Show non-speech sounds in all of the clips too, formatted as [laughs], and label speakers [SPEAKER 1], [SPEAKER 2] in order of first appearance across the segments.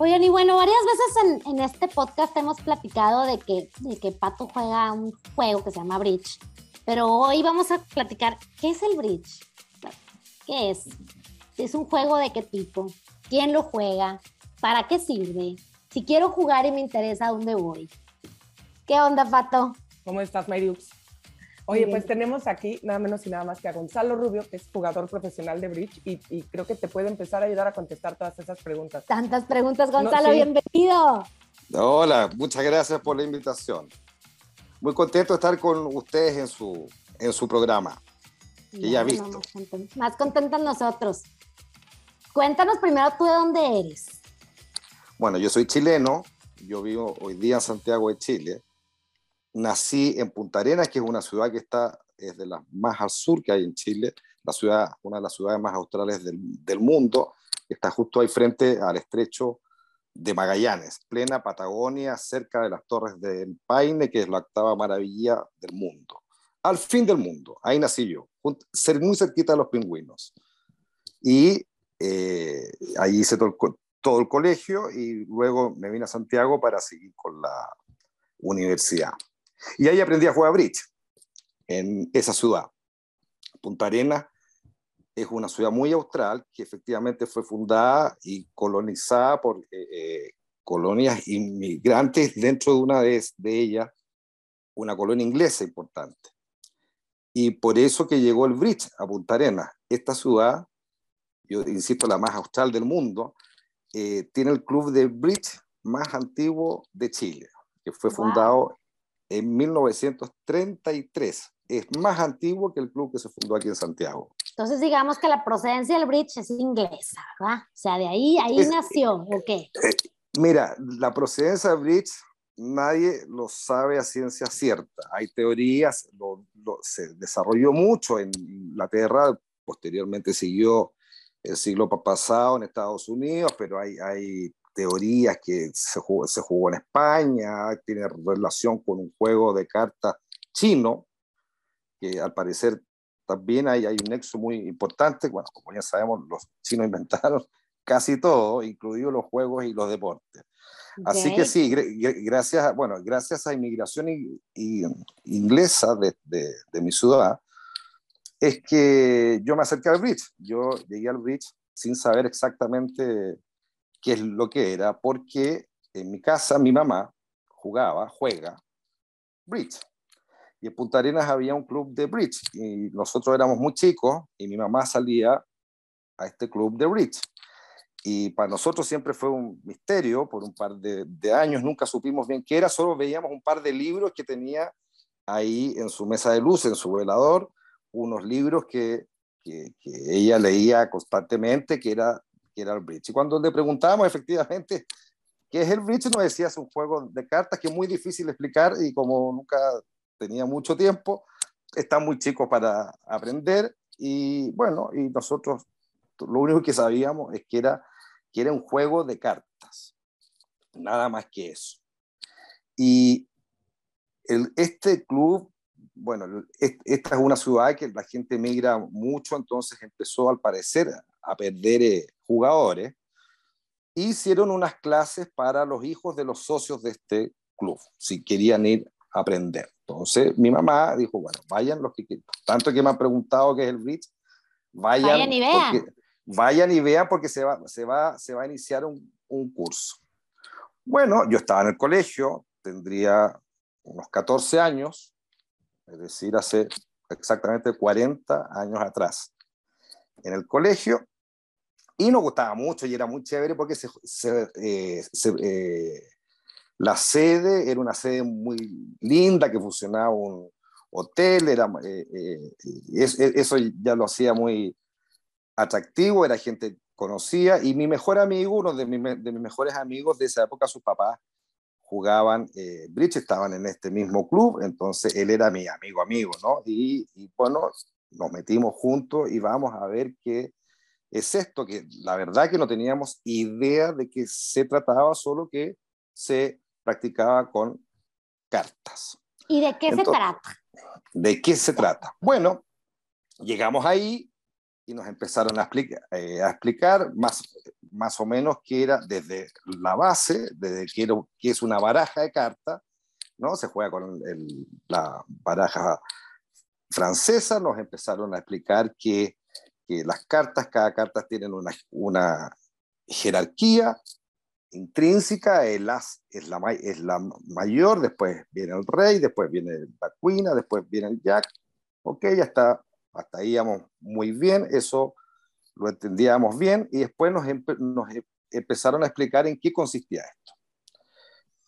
[SPEAKER 1] Oigan, y bueno, varias veces en, este podcast hemos platicado de que, de que Pato juega un juego que se llama Bridge, pero hoy vamos a platicar qué es el Bridge. ¿Qué es? ¿Es un juego de qué tipo? ¿Quién lo juega? ¿Para qué sirve? Si quiero jugar y me interesa, ¿a dónde voy? ¿Qué onda, Pato?
[SPEAKER 2] ¿Cómo estás, Mariux? Oye, pues tenemos aquí nada menos y nada más que a Gonzalo Rubio, que es jugador profesional de Bridge y, creo que te puede empezar a ayudar a contestar todas esas preguntas.
[SPEAKER 1] Tantas preguntas, Gonzalo, bienvenido.
[SPEAKER 3] Hola, muchas gracias por la invitación. Muy contento de estar con ustedes en su, en su programa, que ya visto.
[SPEAKER 1] más contentos nosotros. Cuéntanos primero tú de dónde eres.
[SPEAKER 3] Bueno, yo soy chileno, yo vivo hoy día en Santiago de Chile nací en Punta Arenas, que es una ciudad que está es de las más al sur que hay en Chile, la ciudad, una de las ciudades más australes del, del mundo, que está justo ahí frente al estrecho de Magallanes, plena Patagonia, cerca de las torres del Paine, que es la octava maravilla del mundo. Al fin del mundo, ahí nací yo, muy cerquita de los pingüinos. Y eh, ahí hice todo el, todo el colegio y luego me vine a Santiago para seguir con la universidad. Y ahí aprendí a jugar bridge en esa ciudad. Punta Arenas es una ciudad muy austral que efectivamente fue fundada y colonizada por eh, eh, colonias inmigrantes dentro de una de, de ellas, una colonia inglesa importante. Y por eso que llegó el bridge a Punta Arenas. Esta ciudad, yo insisto, la más austral del mundo, eh, tiene el club de bridge más antiguo de Chile, que fue fundado en 1933. Es más antiguo que el club que se fundó aquí en Santiago.
[SPEAKER 1] Entonces digamos que la procedencia del bridge es inglesa, ¿verdad? O sea, de ahí, ahí nació, ¿o qué?
[SPEAKER 3] Eh, mira, la procedencia del bridge nadie lo sabe a ciencia cierta. Hay teorías, se desarrolló mucho en Inglaterra, posteriormente siguió el siglo pasado en Estados Unidos, pero hay, hay teorías que se jugó, se jugó en España, tiene relación con un juego de cartas chino, que al parecer también hay, hay un nexo muy importante. Bueno, como ya sabemos, los chinos inventaron [laughs] casi todo, incluidos los juegos y los deportes. Así que sí, gracias, a, bueno, gracias a inmigración y, inglesa de, de, de, mi ciudad, es que yo me acerqué al bridge. Yo llegué al bridge sin saber exactamente qué es lo que era, porque en mi casa mi mamá jugaba, juega bridge. Y en Punta Arenas había un club de bridge y nosotros éramos muy chicos y mi mamá salía a este club de bridge. Y para nosotros siempre fue un misterio por un par de, años, nunca supimos bien qué era, solo veíamos un par de libros que tenía ahí en su mesa de luz, en su velador, unos libros que, que, que ella leía constantemente, que era era el bridge. Y cuando le preguntábamos efectivamente qué es el bridge, nos decía es un juego de cartas que es muy difícil explicar y como nunca tenía mucho tiempo, está muy chico para aprender y bueno, y nosotros lo único que sabíamos es que era, que era un juego de cartas, nada más que eso. Y el, este club, bueno, esta es una ciudad que la gente migra mucho, entonces empezó al parecer a perder eh, jugadores, hicieron unas clases para los hijos de los socios de este club, si querían ir a aprender. Entonces mi mamá dijo, bueno, vayan los que tanto que me han preguntado qué es el bridge, vayan, vayan y vean. Porque, vayan y vean porque se va, se va, se va a iniciar un, un curso. Bueno, yo estaba en el colegio, tendría unos 14 años, es decir, hace exactamente 40 años atrás. En el colegio y nos gustaba mucho y era muy chévere porque eh, eh, la sede era una sede muy linda que funcionaba un hotel, era, eh, eso ya lo hacía muy atractivo, era gente conocida y mi mejor amigo, uno de, de mis mejores amigos de esa época, sus papás jugaban bridge, estaban en este mismo club, entonces él era mi amigo amigo, ¿no? Y, y bueno, nos metimos juntos y vamos a ver qué es esto, que la verdad que no teníamos idea de que se trataba, solo que se practicaba con cartas.
[SPEAKER 1] ¿Y de qué se trata?
[SPEAKER 3] ¿De qué se trata? Bueno, llegamos ahí y nos empezaron a explicar, eh, a explicar más, más o menos que era desde la base, desde que, que es una baraja de cartas, ¿no? Se juega con la baraja francesa, nos empezaron a explicar que, que las cartas, cada carta tienen una, una jerarquía intrínseca, el as es la, es la mayor, después viene el rey, después viene la cuina, después viene el jack, ok, ya está, hasta ahí íbamos muy bien, eso lo entendíamos bien, y después nos, nos e, empezaron a explicar en qué consistía esto.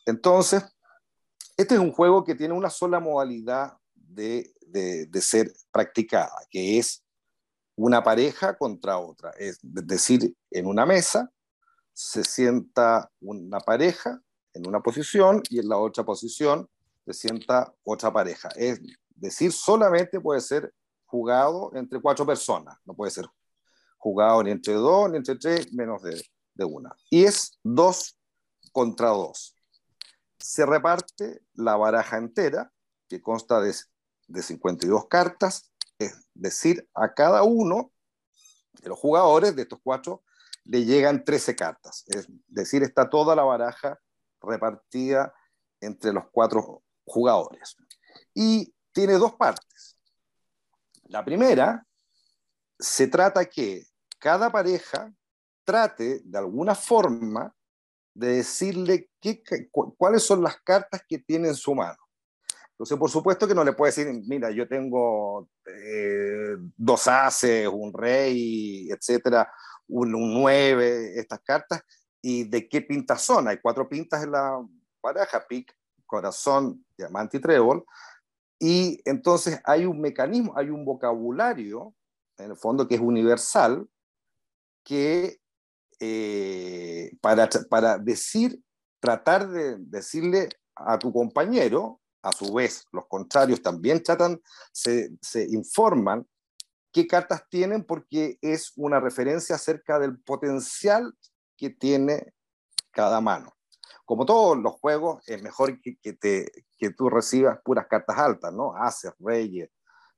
[SPEAKER 3] Entonces, este es un juego que tiene una sola modalidad de, de, ser practicada, que es una pareja contra otra. Es decir, en una mesa se sienta una pareja en una posición y en la otra posición se sienta otra pareja. Es decir, solamente puede ser jugado entre cuatro personas, no puede ser jugado ni entre dos, ni entre tres, menos de, de una. Y es dos contra dos se reparte la baraja entera, que consta de, de 52 cartas, decir, a cada uno de los jugadores de estos cuatro le llegan 13 cartas, es decir, está toda la baraja repartida entre los cuatro jugadores. Y tiene dos partes. La primera, se trata que cada pareja trate de alguna forma de decirle qué, cuáles son las cartas que tiene en su mano. Entonces, por supuesto que no le puede decir, mira, yo tengo eh, dos ases, un rey, etcétera, un, nueve, estas cartas, y de qué pintas son. Hay cuatro pintas en la baraja, pic, corazón, diamante y trébol, y entonces hay un mecanismo, hay un vocabulario, en el fondo, que es universal, que eh, para, para decir, tratar de decirle a tu compañero, a su vez, los contrarios también tratan, se, se informan qué cartas tienen porque es una referencia acerca del potencial que tiene cada mano. Como todos los juegos, es mejor que, que, te, que tú recibas puras cartas altas, ¿no? Haces, reyes.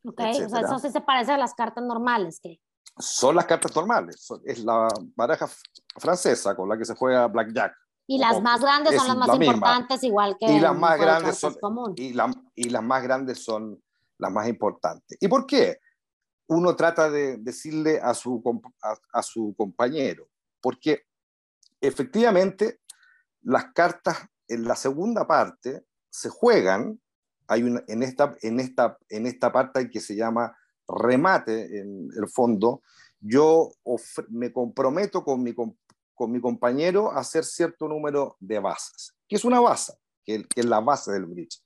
[SPEAKER 1] Ok, o sea, eso sí se parece a las cartas normales. que
[SPEAKER 3] son las cartas normales. Es la baraja francesa con la que se juega blackjack.
[SPEAKER 1] Y las más grandes son las más importantes, igual que
[SPEAKER 3] y las más grandes son y, y, las más grandes son las más importantes. ¿Y por qué? Uno trata de decirle a su, a, su compañero, porque efectivamente las cartas en la segunda parte se juegan, hay una, en, esta, en, esta, en esta parte que se llama remate en el fondo, yo me comprometo con mi, con mi compañero hacer cierto número de basas. ¿Qué es una basa? Que, es la base del bridge.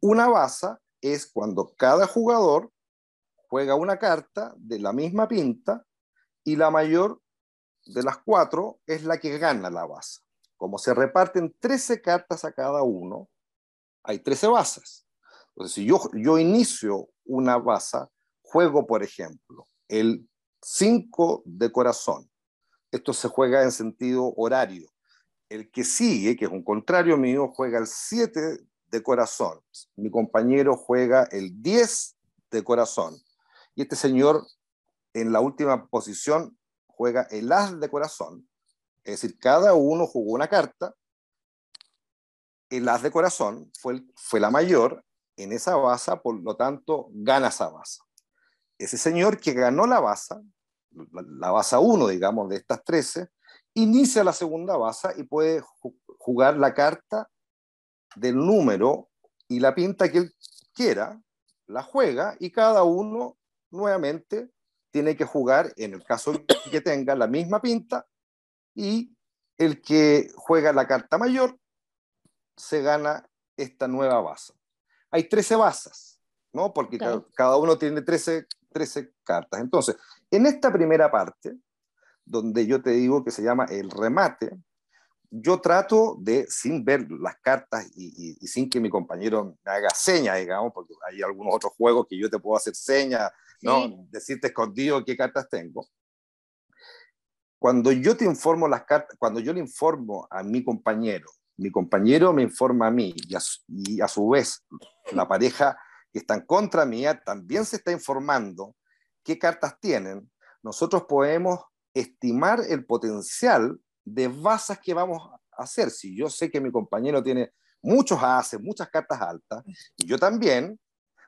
[SPEAKER 3] Una basa es cuando cada jugador juega una carta de la misma pinta y la mayor de las cuatro es la que gana la base. Como se reparten 13 cartas a cada uno, hay 13 basas. Entonces, si yo, yo inicio una basa, juego, por ejemplo, el 5 de corazón. Esto se juega en sentido horario. El que sigue, que es un contrario mío, juega el 7 de corazón. Mi compañero juega el 10 de corazón. Y este señor, en la última posición, juega el as de corazón. Es decir, cada uno jugó una carta. El as de corazón fue, la mayor en esa base, por lo tanto, gana esa base ese señor que ganó la base, la, base 1, digamos, de estas 13, inicia la segunda base y puede jugar la carta del número y la pinta que él quiera, la juega y cada uno nuevamente tiene que jugar, en el caso que tenga la misma pinta, y el que juega la carta mayor se gana esta nueva base. Hay 13 bases, ¿no? Porque cada, cada, uno tiene 13 13 cartas. Entonces, en esta primera parte, donde yo te digo que se llama el remate, yo trato de, sin ver las cartas y, sin que mi compañero me haga señas, digamos, porque hay algunos otros juegos que yo te puedo hacer señas, ¿no? Decirte escondido qué cartas tengo. Cuando yo te informo las cartas, cuando yo le informo a mi compañero, mi compañero me informa a mí y a, y a su vez la pareja que están contra mía también se está informando qué cartas tienen, nosotros podemos estimar el potencial de bazas que vamos a hacer. Si yo sé que mi compañero tiene muchos ases, muchas cartas altas, y yo también,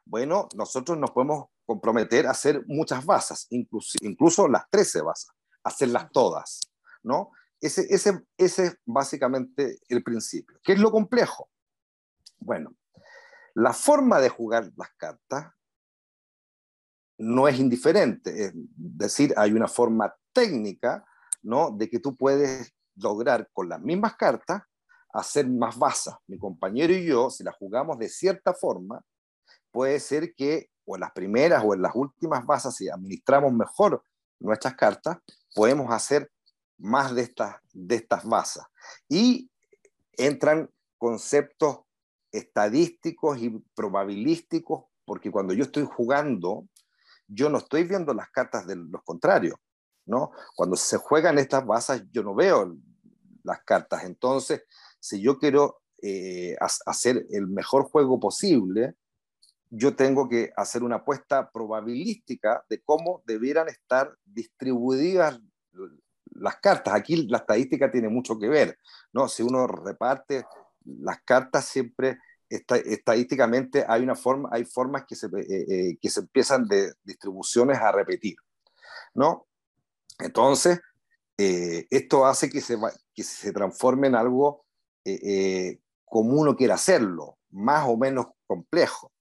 [SPEAKER 3] bueno, nosotros nos podemos comprometer a hacer muchas bazas, incluso, incluso las 13 bazas, hacerlas todas, ¿no? Ese, ese, ese es básicamente el principio. ¿Qué es lo complejo? Bueno, la forma de jugar las cartas no es indiferente, es decir, hay una forma técnica, ¿no? De que tú puedes lograr con las mismas cartas hacer más bazas. Mi compañero y yo, si las jugamos de cierta forma, puede ser que o en las primeras o en las últimas bazas, si administramos mejor nuestras cartas, podemos hacer más de estas, de estas bazas. Y entran conceptos estadísticos y probabilísticos, porque cuando yo estoy jugando, yo no estoy viendo las cartas de los contrarios, ¿no? Cuando se juegan estas bazas, yo no veo las cartas. Entonces, si yo quiero eh, hacer el mejor juego posible, yo tengo que hacer una apuesta probabilística de cómo debieran estar distribuidas las cartas. Aquí la estadística tiene mucho que ver, ¿no? Si uno reparte las cartas siempre estadísticamente hay una forma, hay formas que se, eh, eh, que se empiezan de distribuciones a repetir, ¿no? Entonces, eh, esto hace que se, que se transforme en algo como uno quiera hacerlo, más o menos complejo.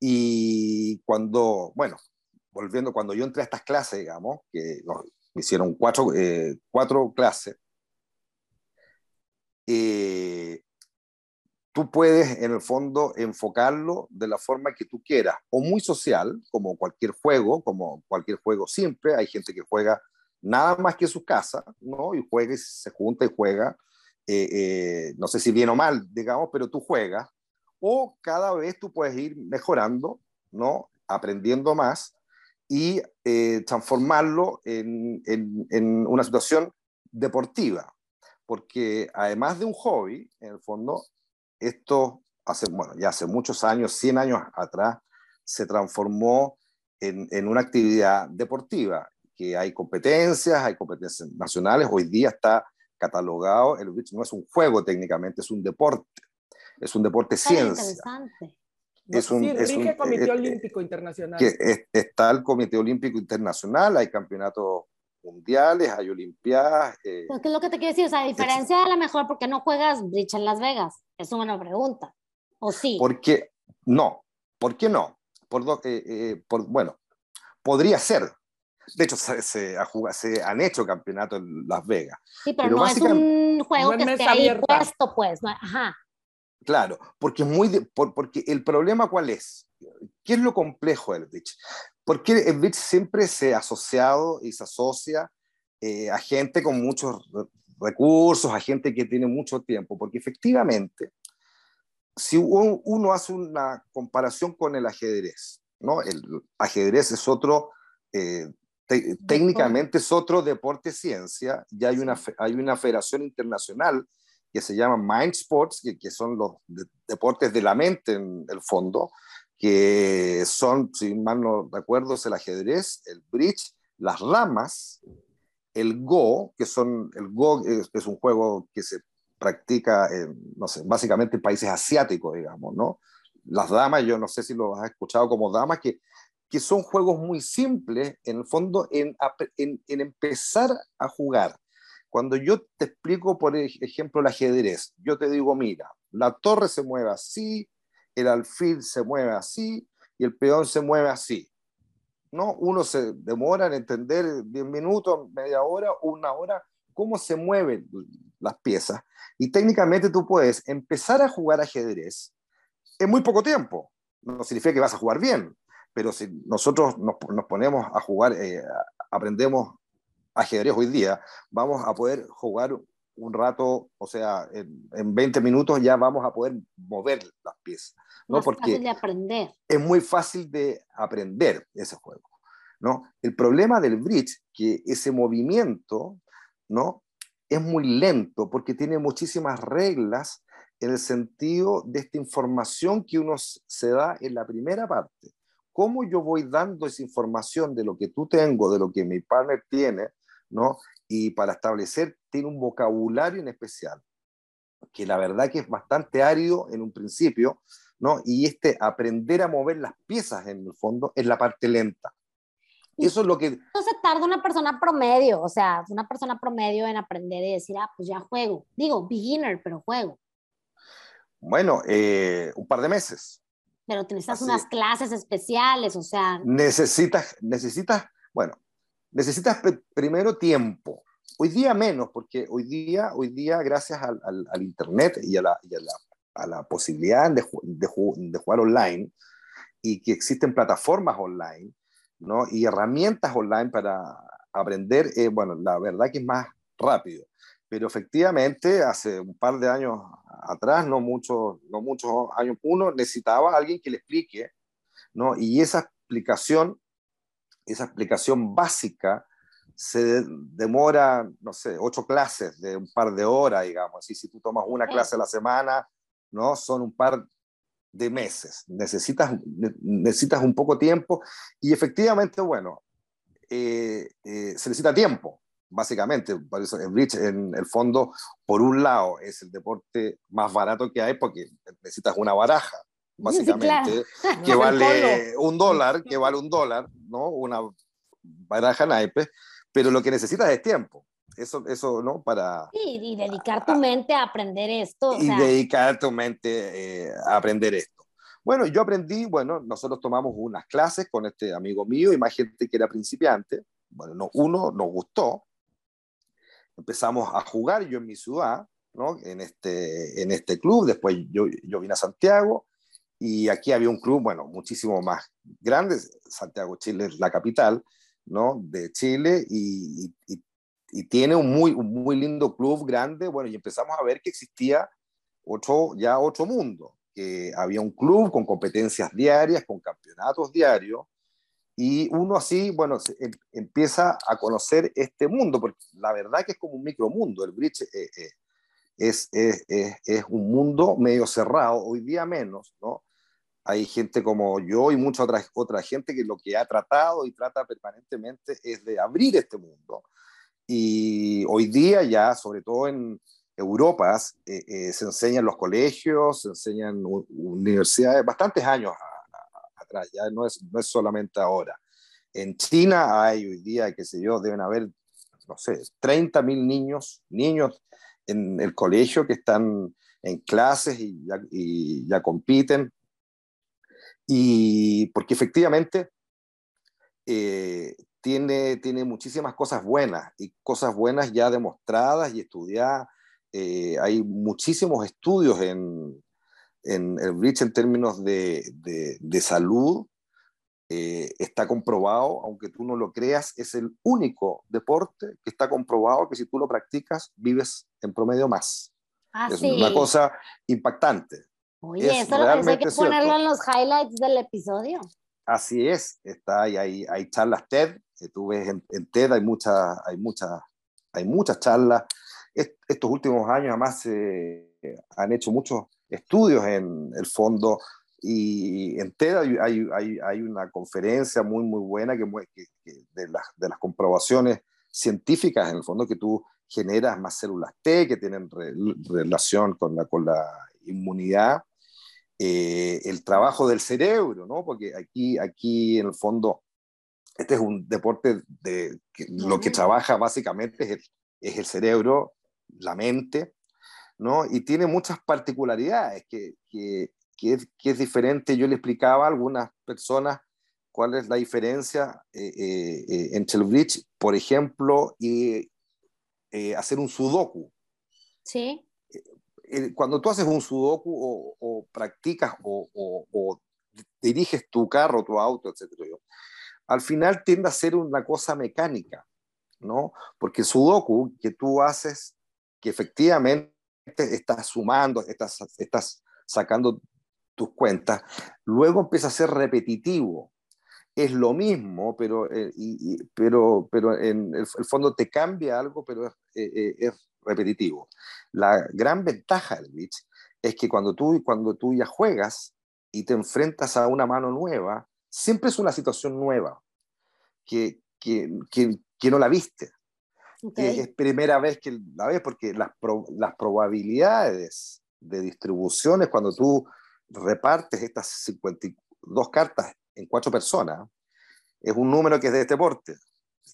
[SPEAKER 3] Y cuando, bueno, volviendo, cuando yo entré a estas clases, digamos, que me hicieron cuatro, cuatro clases, eh, tú puedes en el fondo enfocarlo de la forma que tú quieras, o muy social, como cualquier juego, como cualquier juego simple. Hay gente que juega nada más que su casa, ¿no? Y juega y se junta y juega, eh, eh, no sé si bien o mal, digamos, pero tú juegas. O cada vez tú puedes ir mejorando, ¿no? Aprendiendo más y eh, transformarlo en, en una situación deportiva. Porque además de un hobby, en el fondo, esto hace, bueno, ya hace muchos años, 100 años atrás, se transformó en, en, una actividad deportiva, que hay competencias, hay competencias nacionales, hoy día está catalogado, el bridge no es un juego técnicamente, es un deporte, es un deporte ciencia.
[SPEAKER 2] Es un, sí, es un Comité eh, Olímpico Internacional.
[SPEAKER 3] Que está el Comité Olímpico Internacional, hay campeonatos mundiales, hay olimpiadas. Eh,
[SPEAKER 1] ¿Qué es lo que te quiero decir? O sea, a diferencia a lo mejor porque no juegas bridge en Las Vegas. Es una buena pregunta. ¿O sí?
[SPEAKER 3] Porque no. ¿Por qué no? Por, eh, eh, por bueno, podría ser. De hecho, se, se, se, han hecho campeonatos en Las Vegas.
[SPEAKER 1] Sí, pero, no es un juego que esté ahí puesto, pues. Ajá.
[SPEAKER 3] Claro, porque, es muy por, porque el problema cuál es? ¿Qué es lo complejo del bridge? Porque el bridge siempre se ha asociado y se asocia eh, a gente con muchos recursos, a gente que tiene mucho tiempo, porque efectivamente, si uno, hace una comparación con el ajedrez, ¿no? El ajedrez es otro, eh, técnicamente es otro deporte ciencia, ya hay una, hay una federación internacional que se llama Mind Sports, que, que son los deportes de la mente en el fondo, que son, si mal no recuerdo, es el ajedrez, el bridge, las ramas, el Go, que son, el Go es, un juego que se practica, en, no sé, básicamente en países asiáticos, digamos, ¿no? Las damas, yo no sé si lo has escuchado como damas, que, que son juegos muy simples, en el fondo, en, en empezar a jugar. Cuando yo te explico, por ejemplo, el ajedrez, yo te digo, mira, la torre se mueve así, el alfil se mueve así y el peón se mueve así. ¿No? Uno se demora en entender 10 minutos, media hora, una hora, cómo se mueven las piezas. Y técnicamente tú puedes empezar a jugar ajedrez en muy poco tiempo. No significa que vas a jugar bien, pero si nosotros nos, ponemos a jugar, eh, aprendemos ajedrez hoy día, vamos a poder jugar un rato, o sea, en, en 20 minutos ya vamos a poder mover las piezas. ¿no? Porque
[SPEAKER 1] de aprender.
[SPEAKER 3] Es muy fácil de aprender ese juego. ¿no? El problema del bridge, que ese movimiento ¿no? es muy lento porque tiene muchísimas reglas en el sentido de esta información que uno se da en la primera parte. ¿Cómo yo voy dando esa información de lo que tú tengo, de lo que mi partner tiene, ¿no? Y para establecer, tiene un vocabulario en especial, que la verdad que es bastante árido en un principio, ¿no? Y este aprender a mover las piezas en el fondo es la parte lenta. Eso es lo que...
[SPEAKER 1] Entonces tarda una persona promedio, o sea, una persona promedio en aprender y decir, ah, pues ya juego. Digo, beginner, pero juego.
[SPEAKER 3] Bueno, eh, un par de meses.
[SPEAKER 1] Pero necesitas unas clases especiales, o sea...
[SPEAKER 3] Necesitas, necesitas, bueno, necesitas primero tiempo. Hoy día menos, porque hoy día, hoy día gracias al, al, Internet y a la, a la posibilidad de, de, de, jugar online y que existen plataformas online ¿no? y herramientas online para aprender, eh, bueno, la verdad que es más rápido. Pero efectivamente, hace un par de años atrás, no muchos, no muchos años, uno necesitaba a alguien que le explique, ¿no? Y esa explicación, esa explicación básica, se demora, no sé, ocho clases de un par de horas, digamos. Y si tú tomas una clase a la semana, ¿no? Son un par de meses. Necesitas, necesitas un poco tiempo y efectivamente, bueno, eh, eh, se necesita tiempo básicamente. Por eso el bridge, en el fondo, por un lado, es el deporte más barato que hay porque necesitas una baraja, básicamente, [laughs] que vale un dólar, que vale un dólar, ¿no? Una baraja naipes, pero lo que necesitas es tiempo. Eso, eso ¿no? Para...
[SPEAKER 1] Sí, y dedicar tu mente a aprender esto.
[SPEAKER 3] Y dedicar tu mente eh, a aprender esto. Bueno, yo aprendí, bueno, nosotros tomamos unas clases con este amigo mío y más gente que era principiante. Bueno, no, uno nos gustó, empezamos a jugar yo en mi ciudad, ¿no? en, este, en este club, después yo, yo vine a Santiago y aquí había un club, bueno, muchísimo más grande, Santiago, Chile es la capital, ¿no? De Chile y, y, y tiene un muy, un muy lindo club grande, bueno, y empezamos a ver que existía otro, ya otro mundo, que había un club con competencias diarias, con campeonatos diarios, y uno así, bueno, em, empieza a conocer este mundo, porque la verdad que es como un micromundo. El bridge eh, eh, es, es, es, un mundo medio cerrado, hoy día menos, ¿no? Hay gente como yo y mucha otra, otra gente que lo que ha tratado y trata permanentemente es de abrir este mundo. Y hoy día ya, sobre todo en Europa, eh, se enseñan los colegios, se enseñan universidades, bastantes años ya no es, no es solamente ahora. En China hay hoy día, qué sé yo, deben haber, no sé, 30 mil niños, niños en el colegio que están en clases y ya compiten. Y porque efectivamente eh, tiene, tiene muchísimas cosas buenas y cosas buenas ya demostradas y estudiadas. Eh, hay muchísimos estudios en, en el bridge en términos de, de, salud eh, está comprobado, aunque tú no lo creas, es el único deporte que está comprobado que si tú lo practicas vives en promedio más.
[SPEAKER 1] Ah,
[SPEAKER 3] es una cosa impactante.
[SPEAKER 1] Oye, eso lo pensé que ponerlo en los highlights del episodio.
[SPEAKER 3] Así es, está ahí, hay, hay charlas TED, que tú ves en, TED hay muchas, hay muchas, hay muchas charlas. estos últimos años además se han hecho muchos estudios en el fondo y en TED hay, hay, hay, una conferencia muy, muy buena que, de, las, de, las, comprobaciones científicas, en el fondo, que tú generas más células T que tienen relación con la, con la inmunidad, eh, el trabajo del cerebro, ¿no? Porque aquí, aquí, en el fondo, este es un deporte de que lo que trabaja básicamente es el, es el cerebro, la mente, ¿no? Y tiene muchas particularidades que, que, que, es, que, es, diferente. Yo le explicaba a algunas personas cuál es la diferencia eh, eh, eh entre el bridge, por ejemplo, y eh, hacer un sudoku.
[SPEAKER 1] Sí.
[SPEAKER 3] Eh, cuando tú haces un sudoku o, o practicas o, o, diriges tu carro, tu auto, etc., al final tiende a ser una cosa mecánica, ¿no? Porque el sudoku que tú haces, que efectivamente estás sumando, estás, estás sacando tus cuentas, luego empieza a ser repetitivo. Es lo mismo, pero, eh, pero, pero en el, fondo te cambia algo, pero es, eh, eh, es, repetitivo. La gran ventaja del Beach es que cuando tú, cuando tú ya juegas y te enfrentas a una mano nueva, siempre es una situación nueva que, que, que, que no la viste. es primera vez que la ves porque las, las probabilidades de distribuciones cuando tú repartes estas 52 cartas en cuatro personas, es un número que es de este porte.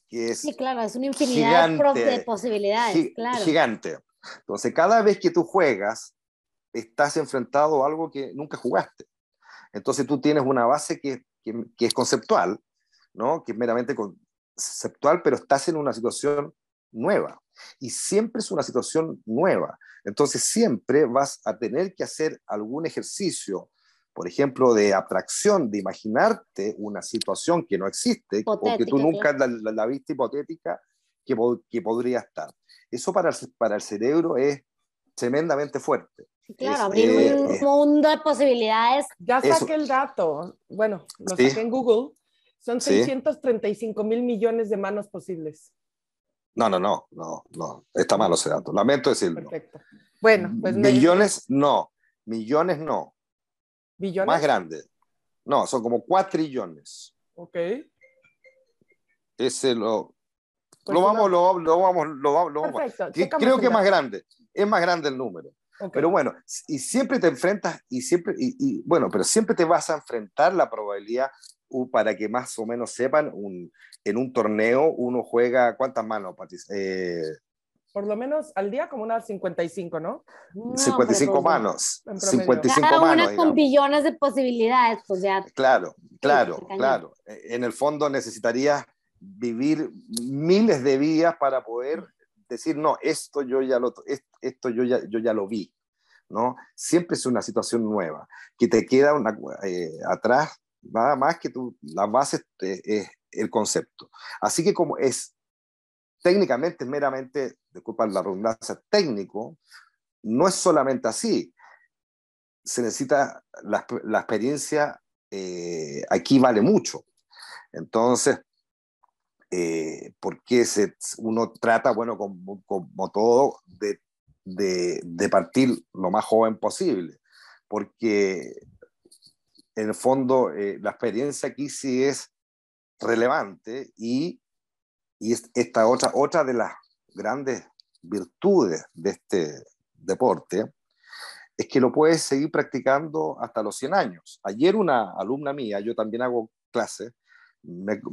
[SPEAKER 3] Que es
[SPEAKER 1] sí, claro, es una infinidad de posibilidades. claro.
[SPEAKER 3] Gigante. Entonces, cada vez que tú juegas, estás enfrentado a algo que nunca jugaste. Entonces, tú tienes una base que, que, que es conceptual, ¿no? que es meramente conceptual, pero estás en una situación nueva. Y siempre es una situación nueva. Entonces siempre vas a tener que hacer algún ejercicio, por ejemplo, de abstracción, de imaginarte una situación que no existe o que tú nunca la, viste hipotética que, que, podría estar. Eso para el, para el cerebro es tremendamente fuerte.
[SPEAKER 1] claro, abrir eh, un mundo de posibilidades.
[SPEAKER 2] Ya saqué el dato. Bueno, lo saqué en Google. Son 635 mil millones de manos posibles.
[SPEAKER 3] No, no, no, no, no. Está malo ese dato. Lamento decirlo.
[SPEAKER 2] Perfecto. Bueno,
[SPEAKER 3] pues millones no, millones no.
[SPEAKER 2] ¿Billones?
[SPEAKER 3] Más grande. No, son como cuatrillones.
[SPEAKER 2] Ok.
[SPEAKER 3] Ese lo, pues lo, vamos, lo, lo, vamos, lo, vamos, Perfecto. Creo que es más grande. Es más grande el número. Pero bueno, y siempre te enfrentas, y siempre, y, bueno, pero siempre te vas a enfrentar la probabilidad para que más o menos sepan, un, en un torneo uno juega, ¿cuántas manos, Patricia? Eh,
[SPEAKER 2] por lo menos al día como unas 55, ¿no?
[SPEAKER 3] 55 manos. 55 Cada
[SPEAKER 1] manos. Una con billones de posibilidades, pues ya.
[SPEAKER 3] Claro, claro, claro. E, en el fondo necesitarías vivir miles de vías para poder decir, no, esto yo ya lo, esto yo ya, yo ya lo vi. ¿no? Siempre es una situación nueva, que te queda una, eh, atrás nada más que tú, la base es el concepto. Así que como es técnicamente, meramente, disculpa la redundancia, técnico, no es solamente así. Se necesita la, la experiencia, eh, aquí vale mucho. Entonces, eh, porque se, uno trata, bueno, como, como todo, de, de, de, partir lo más joven posible, porque en el fondo eh, la experiencia aquí sí es relevante y, y esta otra, otra de las grandes virtudes de este deporte es que lo puedes seguir practicando hasta los 100 años. Ayer una alumna mía, yo también hago clases,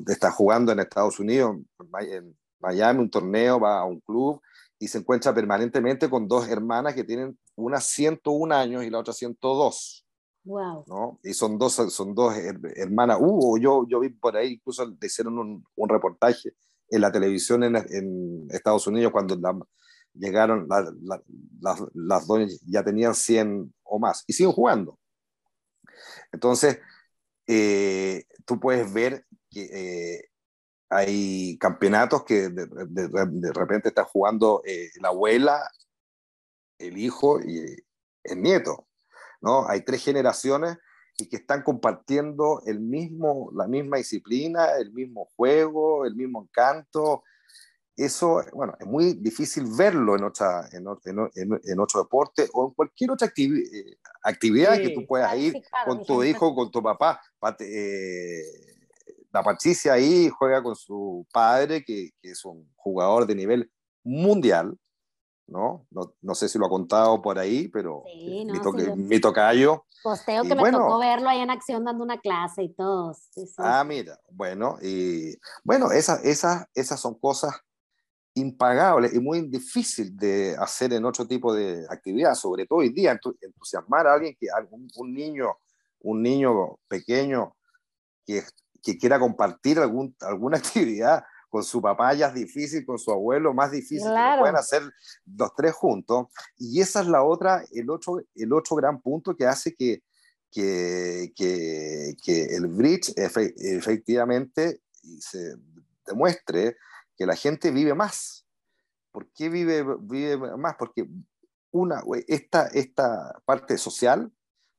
[SPEAKER 3] está jugando en Estados Unidos, en Miami, un torneo, va a un club y se encuentra permanentemente con dos hermanas que tienen una 101 años y la otra 102.
[SPEAKER 1] Wow.
[SPEAKER 3] ¿no? Y son dos, son dos hermanas. Uh, yo, yo vi por ahí, incluso le hicieron un, un reportaje en la televisión en, en Estados Unidos cuando llegaron, las, las dos ya tenían 100 o más y siguen jugando. Entonces, eh, tú puedes ver que eh, hay campeonatos que de, de, repente está jugando eh, la abuela, el hijo y el nieto. ¿no? Hay tres generaciones y que están compartiendo el mismo, la misma disciplina, el mismo juego, el mismo encanto. Eso, bueno, es muy difícil verlo en, otra, en, en, en otro deporte o en cualquier otra eh, actividad que tú puedas ir con tu hijo, con tu papá. Eh, la Patricia ahí juega con su padre, que, que es un jugador de nivel mundial, ¿no? ¿no? sé si lo ha contado por ahí, pero mi, tocayo.
[SPEAKER 1] Posteo que me tocó verlo ahí en acción dando una clase y todo.
[SPEAKER 3] ah, mira, bueno, y bueno, esas, esas, esas son cosas impagables y muy difícil de hacer en otro tipo de actividad, sobre todo hoy día, entusiasmar a alguien, que algún, un niño, un niño pequeño que, que quiera compartir algún, alguna [laughs] actividad con su papá ya es difícil, con su abuelo más difícil, lo pueden hacer los tres juntos. Y esa es la otra, el otro, el otro gran punto que hace que, que, que, el bridge efectivamente se demuestre que la gente vive más. ¿Por qué vive, vive más? Porque una, esta, esta parte social,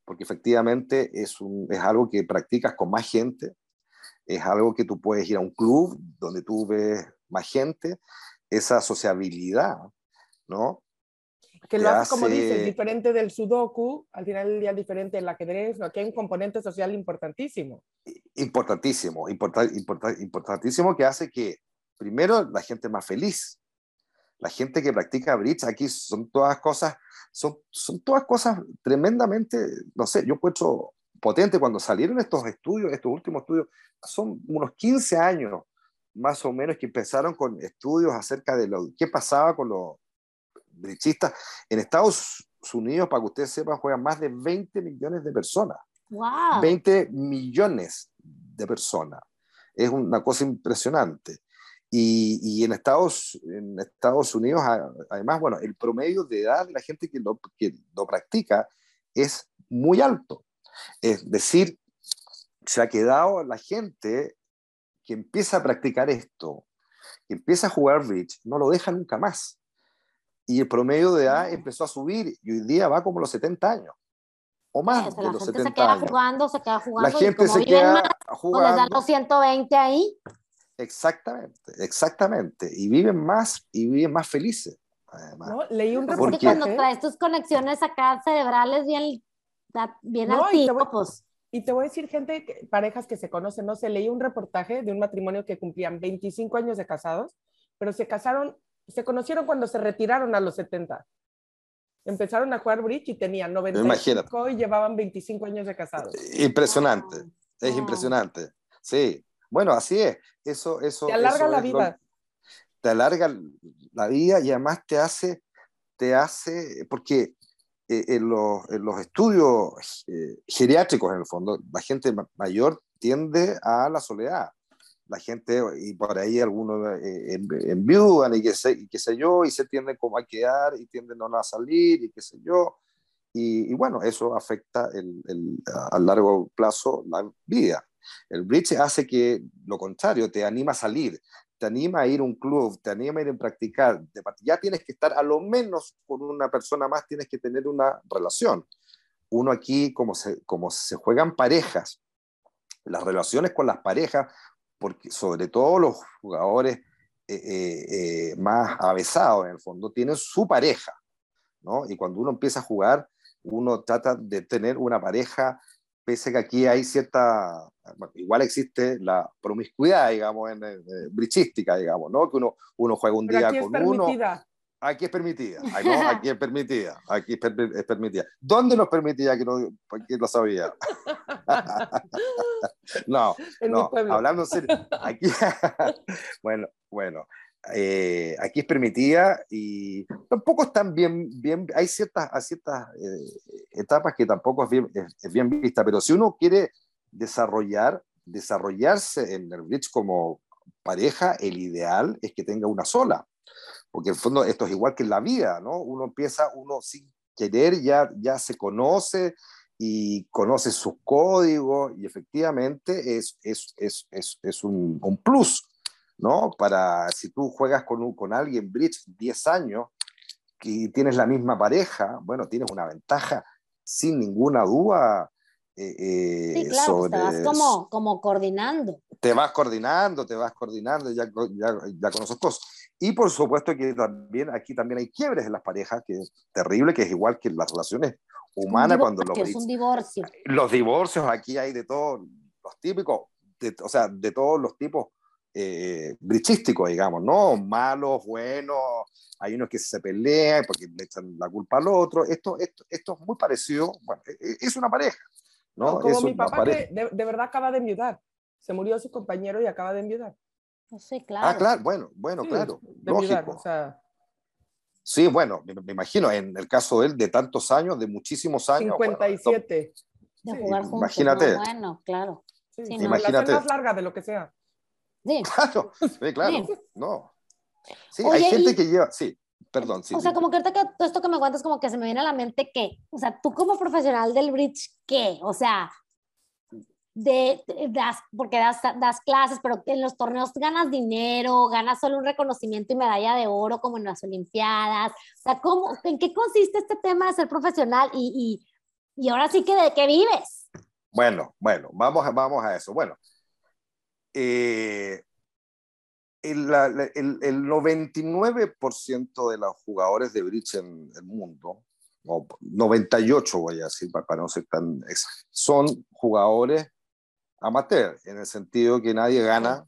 [SPEAKER 3] porque efectivamente es, un, es algo que practicas con más gente, es algo que tú puedes ir a un club donde tú ves más gente, esa sociabilidad, ¿no?
[SPEAKER 2] Que lo hace, como dices, diferente del sudoku, al final del día diferente del ajedrez, ¿no? aquí hay un componente social importantísimo.
[SPEAKER 3] Importantísimo, importantísimo que hace que, primero, la gente más feliz, la gente que practica bridge aquí son todas cosas, son, son todas cosas tremendamente, no sé, yo encuentro potente cuando salieron estos estudios, estos últimos estudios, son unos 15 años más o menos que empezaron con estudios acerca de lo qué pasaba con los bridgistas. En Estados Unidos, para que ustedes sepan, juegan más de 20 millones de personas.
[SPEAKER 1] Wow.
[SPEAKER 3] 20 millones de personas. Es una cosa impresionante. Y, y, en, Estados, en Estados Unidos, además, bueno, el promedio de edad de la gente que lo, que lo practica es muy alto. Es decir, se ha quedado la gente que empieza a practicar esto, que empieza a jugar bridge, no lo deja nunca más. Y el promedio de edad empezó a subir y hoy día va como los 70 años o más
[SPEAKER 1] o sea,
[SPEAKER 3] de
[SPEAKER 1] la
[SPEAKER 3] los
[SPEAKER 1] gente
[SPEAKER 3] 70
[SPEAKER 1] se queda
[SPEAKER 3] años.
[SPEAKER 1] jugando, se queda jugando.
[SPEAKER 3] La gente
[SPEAKER 1] y como
[SPEAKER 3] se queda
[SPEAKER 1] más, pues les dan
[SPEAKER 3] jugando.
[SPEAKER 1] los 120 ahí.
[SPEAKER 3] Exactamente, exactamente. Y viven más y viven más felices. Además.
[SPEAKER 2] ¿no? Leí un
[SPEAKER 1] Pues
[SPEAKER 3] ¿Por
[SPEAKER 1] es
[SPEAKER 3] qué?
[SPEAKER 1] que cuando
[SPEAKER 2] reportaje
[SPEAKER 1] traes tus conexiones acá cerebrales bien, bien
[SPEAKER 2] No,
[SPEAKER 1] al
[SPEAKER 2] y te voy-
[SPEAKER 1] pues.
[SPEAKER 2] y te voy a decir gente, que- parejas que se conocen, no sé, leí un reportaje de un matrimonio que cumplían 25 años de casados, pero se casaron, se conocieron cuando se retiraron a los 70. Empezaron a jugar bridge y tenían 95 y llevaban 25 años de casados.
[SPEAKER 3] Impresionante,
[SPEAKER 1] Wow.
[SPEAKER 3] es
[SPEAKER 1] Wow.
[SPEAKER 3] impresionante. Sí, bueno, así es. Eso, eso,
[SPEAKER 2] Te alarga
[SPEAKER 3] eso
[SPEAKER 2] la
[SPEAKER 3] es lo-
[SPEAKER 2] vida.
[SPEAKER 3] te alarga la vida y además te hace, te hace, porque eh, en, los, en los estudios eh, geriátricos, en el fondo, la gente ma- mayor tiende a la soledad. La gente, y por ahí algunos eh, en- enviudan y qué, sé, y qué sé yo, y se tienden como a quedar y tienden no a salir y qué sé yo. Y, y bueno, eso afecta el, el- a largo plazo la vida. El bridge hace que lo contrario, te anima a salir, te anima a ir a un club, te anima a ir a practicar, ya tienes que estar a lo menos con una persona más, tienes que tener una relación. Uno aquí, como se, como se juegan parejas, las relaciones con las parejas, porque sobre todo los jugadores eh, eh, eh, más avesados en el fondo, tienen su pareja, ¿no? Y cuando uno empieza a jugar, uno trata de tener una pareja, pese que aquí hay cierta, bueno, igual existe la promiscuidad, digamos, en, en, en brichística, digamos, ¿no? Que uno, uno juega un
[SPEAKER 2] Pero
[SPEAKER 3] día
[SPEAKER 2] aquí es
[SPEAKER 3] con uno. Aquí es permitida, Ay, no, aquí es permitida, aquí es, per- es permitida. ¿Dónde nos permitía que no, que lo sabía? [laughs] no,
[SPEAKER 2] En
[SPEAKER 3] no, hablando en serio, aquí, [laughs] bueno, bueno, eh, aquí es permitida y tampoco están bien, bien hay ciertas, hay ciertas eh, etapas que tampoco es bien, es, es bien vista, pero si uno quiere desarrollar, desarrollarse en el bridge como pareja, el ideal es que tenga una sola, porque en el fondo esto es igual que en la vida, ¿no? Uno empieza, uno sin querer ya, ya se conoce y conoce sus códigos y efectivamente es, es, es, es, un, un, plus, ¿no? Para si tú juegas con, un, con alguien bridge 10 años y tienes la misma pareja, bueno, tienes una ventaja sin ninguna duda. Eh, eh,
[SPEAKER 1] sí, claro,
[SPEAKER 3] sobre,
[SPEAKER 1] pues te vas como, como coordinando.
[SPEAKER 3] Te vas coordinando, te vas coordinando, ya, ya, ya conoces cosas. Y por supuesto que también aquí también hay quiebres en las parejas, que es terrible, que es igual que en las relaciones humanas cuando los,
[SPEAKER 1] es un divorcio.
[SPEAKER 3] los divorcios aquí hay de todos los típicos, de, o sea, de todos los tipos eh, brichísticos, digamos, ¿no? Malos, buenos, hay unos que se pelean porque le echan la culpa al otro. Esto, esto, esto es muy parecido, bueno, es una pareja. ¿no?
[SPEAKER 2] Como
[SPEAKER 3] es
[SPEAKER 2] mi papá que de, de, verdad acaba de enviudar. Se murió su compañero y acaba de enviudar.
[SPEAKER 1] Sí, claro.
[SPEAKER 3] Ah, claro, bueno, bueno,
[SPEAKER 2] sí,
[SPEAKER 3] claro.
[SPEAKER 2] De
[SPEAKER 3] lógico.
[SPEAKER 2] Enviudar, o sea,
[SPEAKER 3] Sí, bueno, me, me, imagino, en el caso de él, de tantos años, de muchísimos años.
[SPEAKER 2] 57.
[SPEAKER 1] Bueno, de jugar
[SPEAKER 3] sí,
[SPEAKER 1] juntos,
[SPEAKER 3] imagínate.
[SPEAKER 1] No, bueno, claro.
[SPEAKER 2] Sí,
[SPEAKER 1] Sí,
[SPEAKER 2] no,
[SPEAKER 3] imagínate.
[SPEAKER 2] más larga de lo que sea. [laughs]
[SPEAKER 1] Sí.
[SPEAKER 3] Claro, sí, claro.
[SPEAKER 1] Sí.
[SPEAKER 3] No. Sí,
[SPEAKER 1] Oye,
[SPEAKER 3] hay gente
[SPEAKER 1] y-
[SPEAKER 3] que lleva, sí, perdón, sí.
[SPEAKER 1] o sea, como que ahorita que todo esto que me cuentas, como que se me viene a la mente que, o sea, tú como profesional del bridge, ¿qué? O sea, de, de- das, porque das, das clases, pero en los torneos ganas dinero, ganas solo un reconocimiento y medalla de oro como en las Olimpiadas. O sea, ¿cómo, ¿en qué consiste este tema de ser profesional? Y, y, y ahora sí que de qué vives.
[SPEAKER 3] Bueno, bueno, vamos vamos a eso. Bueno, eh, el, el- el 99% de los jugadores de bridge en el mundo, o 98 voy a decir para, para no ser tan exacto, son jugadores amateur, en el sentido que nadie gana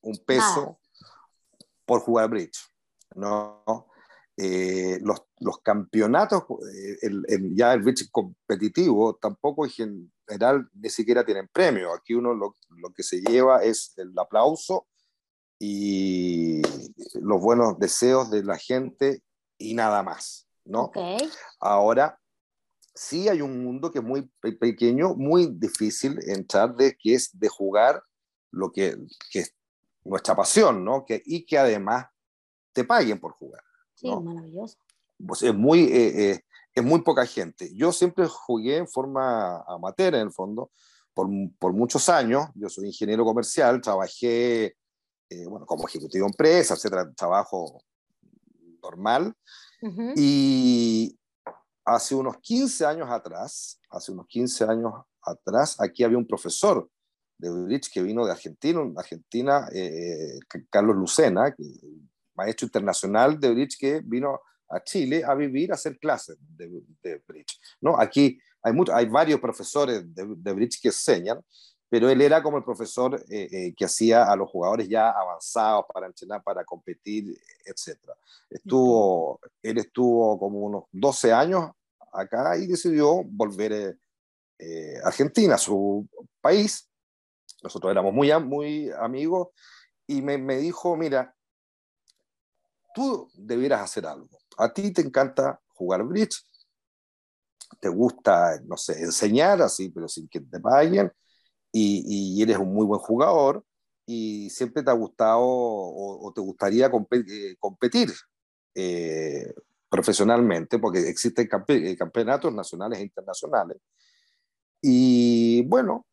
[SPEAKER 3] un peso por jugar bridge. ¿no? Eh, los, los, campeonatos, eh, ya el bridge competitivo, tampoco en general ni siquiera tienen premio. Aquí uno lo, lo, que se lleva es el aplauso y los buenos deseos de la gente y nada más, ¿no?
[SPEAKER 1] Okay.
[SPEAKER 3] Ahora, sí hay un mundo que es muy pequeño, muy difícil entrar, de, que es de jugar lo que, que es nuestra pasión, ¿no? Que, y que además te paguen por jugar.
[SPEAKER 1] Sí, maravilloso.
[SPEAKER 3] Pues es muy, eh, eh, es muy poca gente. Yo siempre jugué en forma amateur, en el fondo, por, por muchos años. Yo soy ingeniero comercial, trabajé eh, bueno, como ejecutivo de empresa, etcétera, trabajo normal. Y hace unos 15 años atrás, hace unos 15 años atrás, aquí había un profesor de bridge que vino de Argentina, Argentina, Carlos Lucena, que, maestro internacional de bridge que vino a Chile a vivir, a hacer clases de, bridge. ¿no? Aquí hay, mucho, hay varios profesores de, bridge que enseñan, pero él era como el profesor eh, eh, que hacía a los jugadores ya avanzados para entrenar, para competir, etc. Estuvo, él estuvo como unos 12 años acá y decidió volver eh, a Argentina, su país. Nosotros éramos muy, muy amigos y me, me dijo, mira, tú debieras hacer algo. A ti te encanta jugar bridge, te gusta, no sé, enseñar así, pero sin que te paguen, y, y eres un muy buen jugador, y siempre te ha gustado o, te gustaría eh, competir eh, profesionalmente, porque existen eh, campeonatos nacionales e internacionales. Y bueno,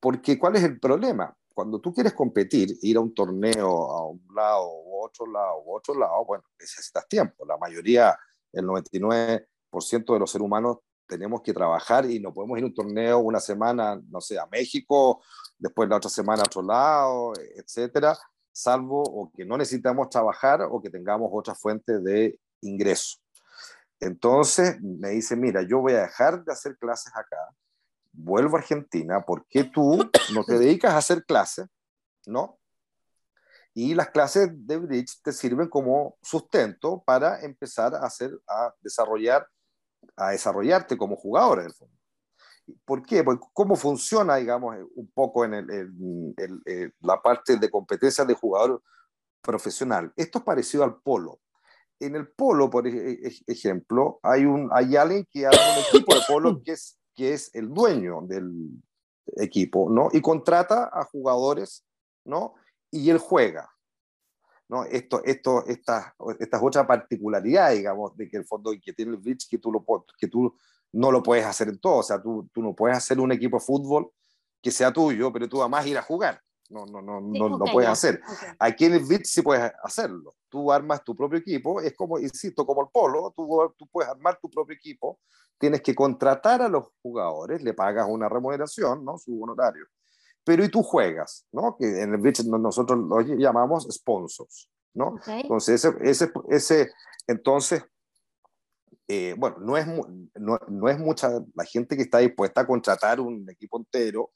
[SPEAKER 3] porque ¿cuál es el problema? Cuando tú quieres competir, ir a un torneo a un lado u otro lado u otro lado, bueno, necesitas tiempo. La mayoría, el 99% de los seres humanos tenemos que trabajar y no podemos ir a un torneo una semana, no sé, a México, después la otra semana a otro lado, etcétera, salvo o que no necesitamos trabajar o que tengamos otra fuente de ingreso. Entonces me dice, mira, yo voy a dejar de hacer clases acá, vuelvo a Argentina, ¿por qué tú no te dedicas a hacer clases? ¿No? Y las clases de bridge te sirven como sustento para empezar a hacer, a desarrollar, a desarrollarte como jugador en el fondo. ¿Por qué? Porque cómo funciona, digamos, un poco en, el, la parte de competencias de jugador profesional. Esto es parecido al polo. En el polo, por ejemplo, hay, un, hay alguien que hace un equipo de polo que es que es el dueño del equipo, ¿no? Y contrata a jugadores, ¿no? Y él juega, ¿no? Esto, esto, esta, esta es otra particularidad, digamos, de que el fondo que tiene el Bridge, que tú, lo, que tú no lo puedes hacer en todo, o sea, tú, tú no puedes hacer un equipo de fútbol que sea tuyo, pero tú además ir a jugar. No, no, no, no, no puedes hacer. Aquí en el Bridge sí puedes hacerlo. Tú armas tu propio equipo, es como, insisto, como el polo, tú, tú puedes armar tu propio equipo tienes que contratar a los jugadores, le pagas una remuneración, ¿no? Su honorario. Pero y tú juegas, ¿no? Que en el bridge nosotros lo llamamos sponsors, ¿no? Entonces, ese, ese, ese entonces, eh, bueno, no es, no, no, es mucha la gente que está dispuesta a contratar un equipo entero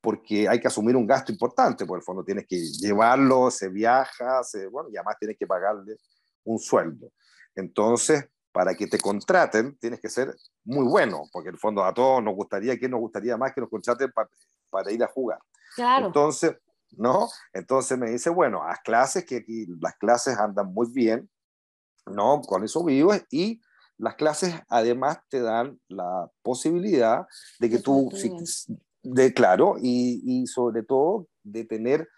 [SPEAKER 3] porque hay que asumir un gasto importante, por el fondo tienes que llevarlo, se viaja, se, bueno, y además tienes que pagarle un sueldo. Entonces, para que te contraten, tienes que ser muy bueno, porque en el fondo a todos nos gustaría, que nos gustaría más que nos contraten para, ir a jugar?
[SPEAKER 1] Claro.
[SPEAKER 3] Entonces, ¿no? Entonces me dice, bueno, haz clases, que aquí las clases andan muy bien, ¿no? Con eso vivo y las clases además te dan la posibilidad de que tú, de claro, y, y, sobre todo de tener,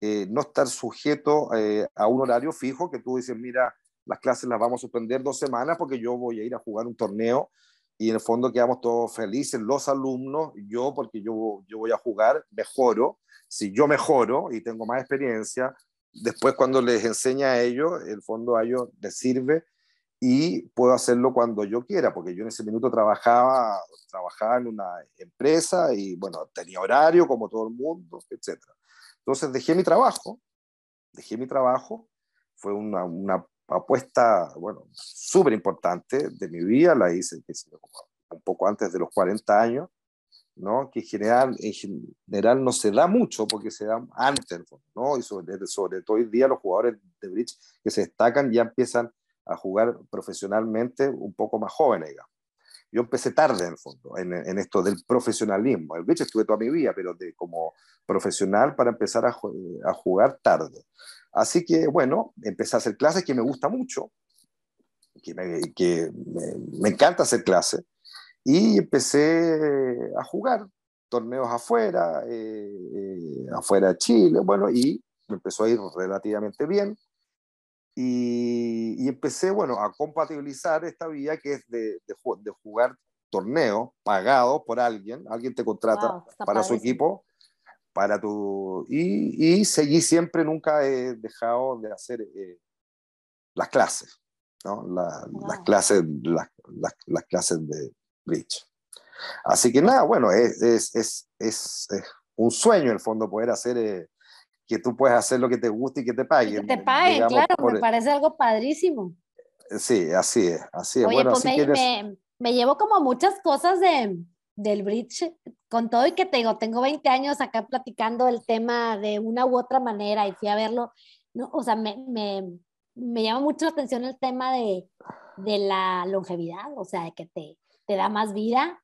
[SPEAKER 3] eh, no estar sujeto eh, a un horario fijo que tú dices, mira, las clases las vamos a suspender dos semanas porque yo voy a ir a jugar un torneo y en el fondo quedamos todos felices, los alumnos, yo porque yo, yo voy a jugar, mejoro, si yo mejoro y tengo más experiencia, después cuando les enseña a ellos, el fondo a ellos les sirve y puedo hacerlo cuando yo quiera, porque yo en ese minuto trabajaba, trabajaba en una empresa y bueno, tenía horario como todo el mundo, etc. Entonces dejé mi trabajo, dejé mi trabajo, fue una, una apuesta, bueno, súper importante de mi vida, la hice un poco antes de los 40 años, ¿no? que en general, en general no se da mucho porque se da antes, ¿no? y sobre, sobre todo hoy día los jugadores de bridge que se destacan ya empiezan a jugar profesionalmente un poco más jóvenes, digamos. Yo empecé tarde en el fondo, en, en, esto del profesionalismo. El bridge estuve toda mi vida, pero de, como profesional para empezar a, a jugar tarde. Así que, bueno, empecé a hacer clases que me gusta mucho, que me, que me, me encanta hacer clases, y empecé a jugar torneos afuera, eh, eh, afuera de Chile, bueno, y me empezó a ir relativamente bien. Y, y, empecé, bueno, a compatibilizar esta vía que es de, de, de jugar torneos pagados por alguien, alguien te contrata wow, para su equipo, para tu... Y, y, seguí siempre, nunca he dejado de hacer eh, las clases, ¿no? La, wow. Las clases, las, las, las clases de, Bridge. Así que nada, bueno, es, es, es, es, un sueño en el fondo poder hacer eh, que tú puedas hacer lo que te guste y que te paguen.
[SPEAKER 1] Que te paguen, digamos, claro, por, me parece algo padrísimo.
[SPEAKER 3] Sí, así es, así es.
[SPEAKER 1] Oye,
[SPEAKER 3] bueno,
[SPEAKER 1] pues me,
[SPEAKER 3] quieres...
[SPEAKER 1] me, me, llevo como muchas cosas de, del bridge, con todo y que te digo, tengo 20 años acá platicando el tema de una u otra manera y fui a verlo, ¿no? o sea, me, me, me llama mucho la atención el tema de, de la longevidad, o sea, de que te, te da más vida,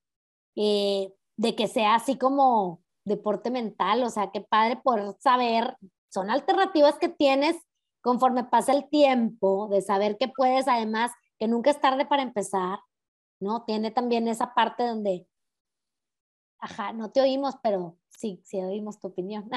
[SPEAKER 1] eh, de que sea así como deporte mental, o sea, qué padre por saber, son alternativas que tienes conforme pasa el tiempo, de saber que puedes, además, que nunca es tarde para empezar, ¿no? Tiene también esa parte donde, ajá, no te oímos, pero sí, sí oímos tu opinión.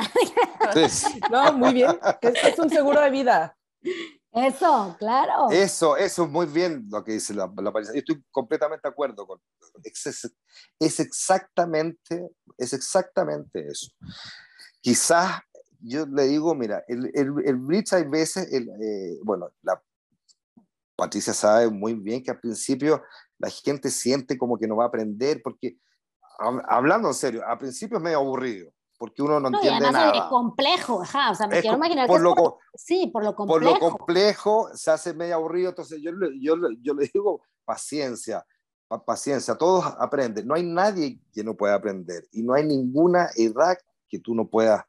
[SPEAKER 2] no, muy bien, que es un seguro de vida. [laughs]
[SPEAKER 1] Eso, claro.
[SPEAKER 3] Eso, eso es muy bien lo que dice la, la Yo estoy completamente de acuerdo con es, es exactamente, es exactamente eso. Quizás yo le digo, mira, el, el, el bridge hay veces, eh, bueno, la Patricia sabe muy bien que al principio la gente siente como que no va a aprender, porque hablando en serio, al principio es medio aburrido porque uno no, no entiende nada.
[SPEAKER 1] Es complejo, ajá, o sea, me
[SPEAKER 3] es
[SPEAKER 1] quiero imaginar
[SPEAKER 3] por
[SPEAKER 1] que
[SPEAKER 3] lo,
[SPEAKER 1] es por, sí, por lo complejo.
[SPEAKER 3] Por lo complejo se hace medio aburrido, entonces yo, yo, yo le digo paciencia, paciencia, todos aprenden, no hay nadie que no pueda aprender y no hay ninguna edad que tú no puedas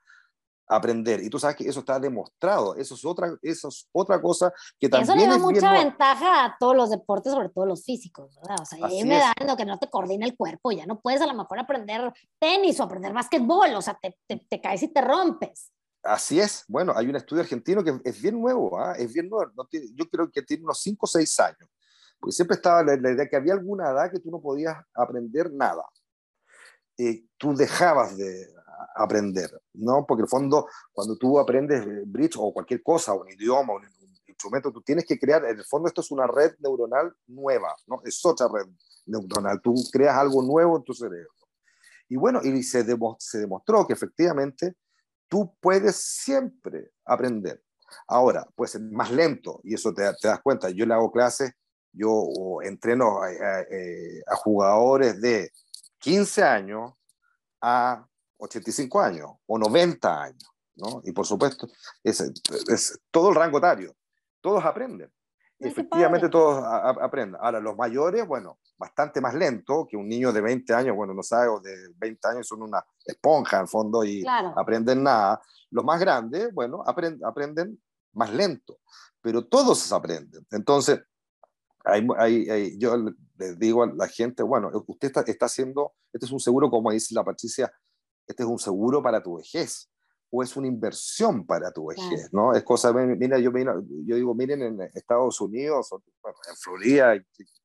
[SPEAKER 3] aprender. Y tú sabes que eso está demostrado. Eso es otra, eso es otra cosa que también.
[SPEAKER 1] Eso le da
[SPEAKER 3] es
[SPEAKER 1] mucha
[SPEAKER 3] bien...
[SPEAKER 1] ventaja a todos los deportes, sobre todo los físicos, ¿verdad? O sea, ahí me da lo que no te coordina el cuerpo, ya no puedes a lo mejor aprender tenis o aprender básquetbol, o sea, te, te, te caes y te rompes.
[SPEAKER 3] Así es. Bueno, hay un estudio argentino que es bien nuevo, ¿ah? es bien nuevo. No tiene, yo creo que tiene unos 5 o 6 años. Porque siempre estaba la, la, idea que había alguna edad que tú no podías aprender nada. Eh, tú dejabas de aprender, ¿no? Porque en el fondo, cuando tú aprendes bridge o cualquier cosa, un idioma, un, instrumento, tú tienes que crear, en el fondo esto es una red neuronal nueva, ¿no? Es otra red neuronal, tú creas algo nuevo en tu cerebro. Y bueno, y se, demo, se demostró que efectivamente tú puedes siempre aprender. Ahora, puede ser más lento, y eso te, te das cuenta, yo le hago clases, yo entreno a, a, a jugadores de 15 años a 85 años o 90 años, ¿no? Y por supuesto, es, es todo el rango etario, todos aprenden. Efectivamente, todos a, a, aprenden. Ahora, los mayores, bueno, bastante más lento que un niño de 20 años, bueno, no sabe, o de 20 años son una esponja en fondo y
[SPEAKER 1] claro.
[SPEAKER 3] aprenden nada. Los más grandes, bueno, aprenden, aprenden más lento, pero todos aprenden. Entonces, hay, hay, hay, yo les digo a la gente, bueno, usted está, está haciendo, este es un seguro, como dice la Patricia, este es un seguro para tu vejez o es una inversión para tu vejez, claro. ¿no? Es cosa, mira, yo, mira, yo digo, miren en Estados Unidos, en Florida,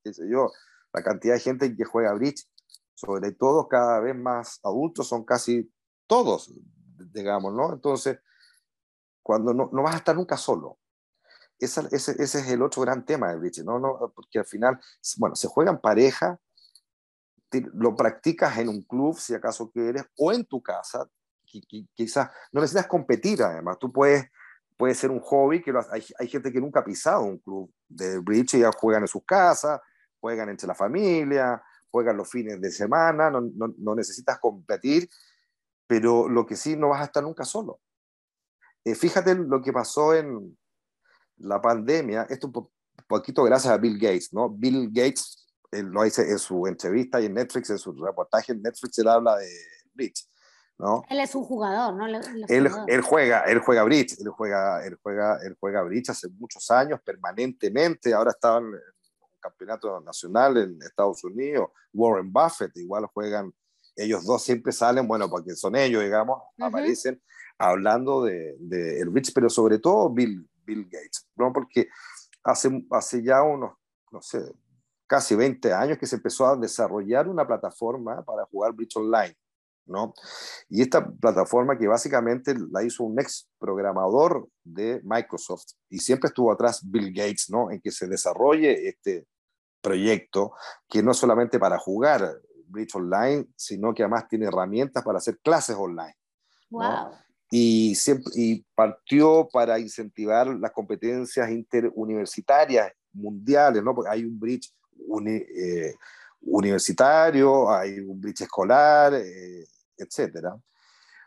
[SPEAKER 3] qué, sé yo, la cantidad de gente que juega bridge, sobre todo cada vez más adultos, son casi todos, digamos, ¿no? Entonces, cuando no, no vas a estar nunca solo. Esa, ese, ese, es el otro gran tema del bridge, ¿no? ¿no? Porque al final, bueno, se juega en pareja, lo practicas en un club, si acaso quieres, o en tu casa, quizás no necesitas competir además, tú puedes, puede ser un hobby, que lo, hay, hay, gente que nunca ha pisado un club de bridge y ya juegan en sus casas, juegan entre la familia, juegan los fines de semana, no, no, no, necesitas competir, pero lo que sí, no vas a estar nunca solo. Eh, fíjate lo que pasó en la pandemia, esto un poquito gracias a Bill Gates, ¿no? Bill Gates él lo dice en su entrevista y en Netflix, en su reportaje en Netflix, él habla de Bridge. ¿no?
[SPEAKER 1] Él es un jugador, ¿no? Él,
[SPEAKER 3] él, él, juega, él juega bridge, él juega, él juega, él juega bridge hace muchos años, permanentemente. Ahora está en un campeonato nacional en Estados Unidos. Warren Buffett igual juegan. Ellos dos siempre salen, bueno, porque son ellos, digamos, uh -huh. aparecen hablando de, de, el bridge, pero sobre todo Bill, Bill Gates, ¿no? Porque hace, hace ya unos, no sé, casi 20 años que se empezó a desarrollar una plataforma para jugar bridge online. ¿no? Y esta plataforma que básicamente la hizo un ex programador de Microsoft y siempre estuvo atrás Bill Gates, ¿no? En que se desarrolle este proyecto que no es solamente para jugar Bridge Online, sino que además tiene herramientas para hacer clases online.
[SPEAKER 1] Wow.
[SPEAKER 3] ¿no? Y, siempre, y partió para incentivar las competencias interuniversitarias mundiales, ¿no? Porque hay un bridge uni, eh, universitario, hay un bridge escolar, eh, etcétera.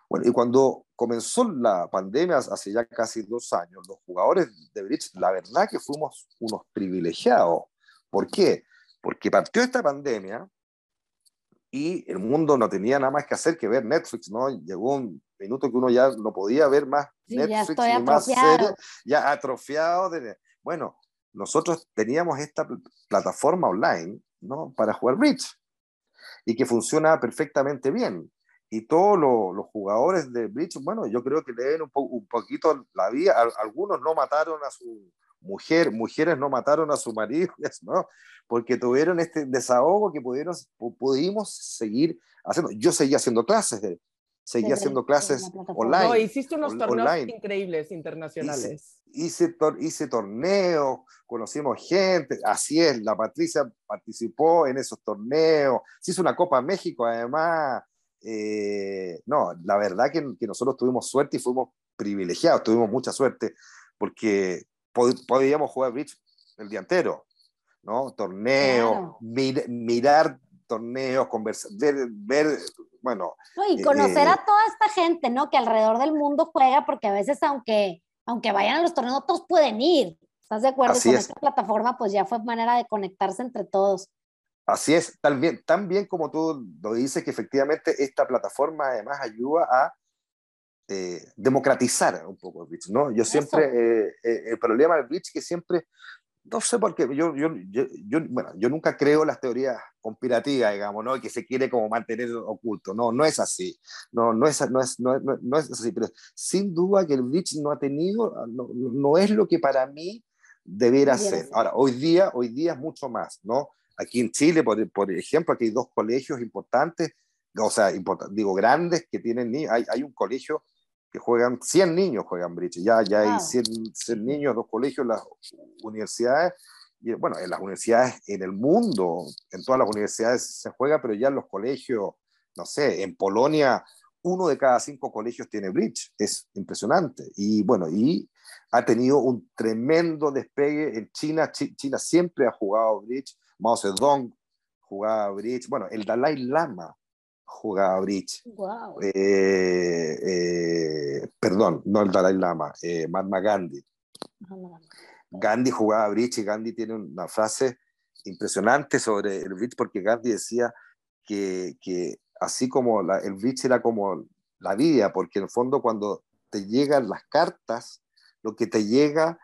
[SPEAKER 3] Bueno, y cuando comenzó la pandemia hace ya casi dos años, los jugadores de bridge, la verdad que fuimos unos privilegiados. ¿Por qué? Porque partió esta pandemia y el mundo no tenía nada más que hacer que ver Netflix, ¿no? Llegó un minuto que uno ya no podía ver más
[SPEAKER 1] sí,
[SPEAKER 3] Netflix
[SPEAKER 1] ya
[SPEAKER 3] ni más series, ya atrofiado. De... Bueno, nosotros teníamos esta plataforma online, ¿no? Para jugar bridge y que funciona perfectamente bien y todos los, jugadores de Bridge, bueno, yo creo que leen un, po, un poquito la vida. Algunos no mataron a su mujer, mujeres no mataron a su marido, [laughs] ¿no? Porque tuvieron este desahogo que pudieron, pudimos seguir haciendo. Yo seguía haciendo clases, de, seguía haciendo clases online.
[SPEAKER 2] No, hiciste unos torneos online. increíbles internacionales.
[SPEAKER 3] Hice, hice, tor hice torneos, conocimos gente, así es, la Patricia participó en esos torneos, se hizo una Copa México además, eh, no, la verdad que, que, nosotros tuvimos suerte y fuimos privilegiados, tuvimos mucha suerte porque pod podíamos jugar bridge el día entero, ¿no? Torneos, claro. mir mirar torneos, conversar, ver, ver bueno.
[SPEAKER 1] No, y conocer eh, a toda esta gente, ¿no? Que alrededor del mundo juega, porque a veces aunque, aunque vayan a los torneos, no todos pueden ir. ¿Estás de acuerdo?
[SPEAKER 3] Así
[SPEAKER 1] con
[SPEAKER 3] es.
[SPEAKER 1] esta plataforma, pues ya fue manera de conectarse entre todos.
[SPEAKER 3] Así es, tan bien como tú lo dices, que efectivamente esta plataforma además ayuda a eh, democratizar un poco el bridge, ¿no? Yo siempre, eh, eh, el problema del bridge que siempre, no sé por qué, yo, yo, yo, yo, bueno, yo nunca creo las teorías conspirativas, digamos, ¿no? Que se quiere como mantener oculto, no, no es así, no, no, es, no, es, no, no, no es así, pero sin duda que el bridge no ha tenido, no, no es lo que para mí debiera ser. Ahora, hoy día, hoy día es mucho más, ¿no? Aquí en Chile, por, por, ejemplo, aquí hay dos colegios importantes, o sea, important, digo, grandes que tienen niños. Hay, hay, un colegio que juegan, 100 niños juegan bridge, ya, ya wow. hay 100, 100, niños, dos colegios, las universidades, y bueno, en las universidades en el mundo, en todas las universidades se juega, pero ya en los colegios, no sé, en Polonia, uno de cada cinco colegios tiene bridge, es impresionante. Y bueno, y ha tenido un tremendo despegue en China, China siempre ha jugado bridge, Mao Zedong jugaba bridge, bueno, el Dalai Lama jugaba bridge.
[SPEAKER 1] Wow.
[SPEAKER 3] Eh, eh, perdón, no el Dalai Lama, eh, Mahatma Gandhi. Gandhi jugaba bridge y Gandhi tiene una frase impresionante sobre el bridge porque Gandhi decía que, que así como la, el bridge era como la vida, porque en el fondo cuando te llegan las cartas, lo que te llega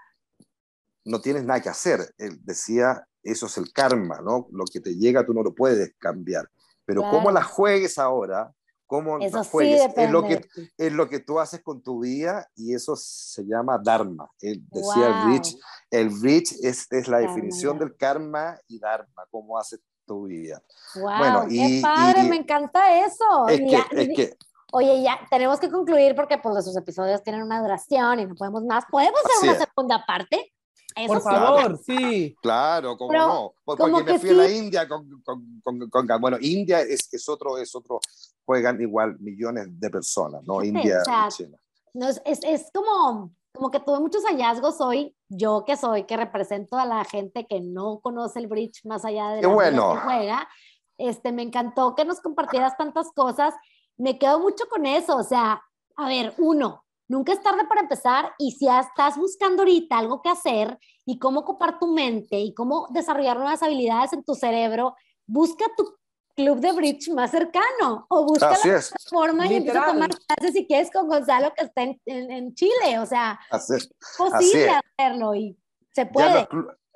[SPEAKER 3] no tienes nada que hacer. Él decía, eso es el karma, ¿no? Lo que te llega tú no lo puedes cambiar. Pero claro. cómo la juegues ahora, cómo
[SPEAKER 1] eso
[SPEAKER 3] la juegues,
[SPEAKER 1] sí
[SPEAKER 3] es, lo que, es lo que tú haces con tu vida y eso se llama dharma. Él decía wow. el bridge, el bridge es, es la karma, definición del karma y dharma, cómo haces tu vida.
[SPEAKER 1] Wow, bueno, y, qué padre, y, me encanta eso.
[SPEAKER 3] Es que, es que
[SPEAKER 1] Oye, ya tenemos que concluir porque pues sus episodios tienen una duración y no podemos más. ¿Podemos hacer una segunda parte?
[SPEAKER 2] Eso Por favor, sí.
[SPEAKER 3] Claro, cómo Pero, no. Porque como me fui sí. a la India con, con, con, con, Bueno, India es, es, otro, es otro, juegan igual millones de personas, ¿no? Sí, India
[SPEAKER 1] o sea, no, es, es, como, como que tuve muchos hallazgos hoy, yo que soy, que represento a la gente que no conoce el bridge más allá de
[SPEAKER 3] Qué bueno.
[SPEAKER 1] que juega. Este, me encantó que nos compartieras tantas cosas. Me quedo mucho con eso, o sea, a ver, uno, nunca es tarde para empezar y si ya estás buscando ahorita algo que hacer y cómo ocupar tu mente y cómo desarrollar nuevas habilidades en tu cerebro, busca tu club de bridge más cercano o busca
[SPEAKER 3] Así
[SPEAKER 1] la
[SPEAKER 3] es.
[SPEAKER 1] plataforma y empieza a
[SPEAKER 2] Literal.
[SPEAKER 1] tomar clases si quieres con Gonzalo que está en, en- en Chile, o sea,
[SPEAKER 3] Así es.
[SPEAKER 1] es posible
[SPEAKER 3] es.
[SPEAKER 1] hacerlo y se puede.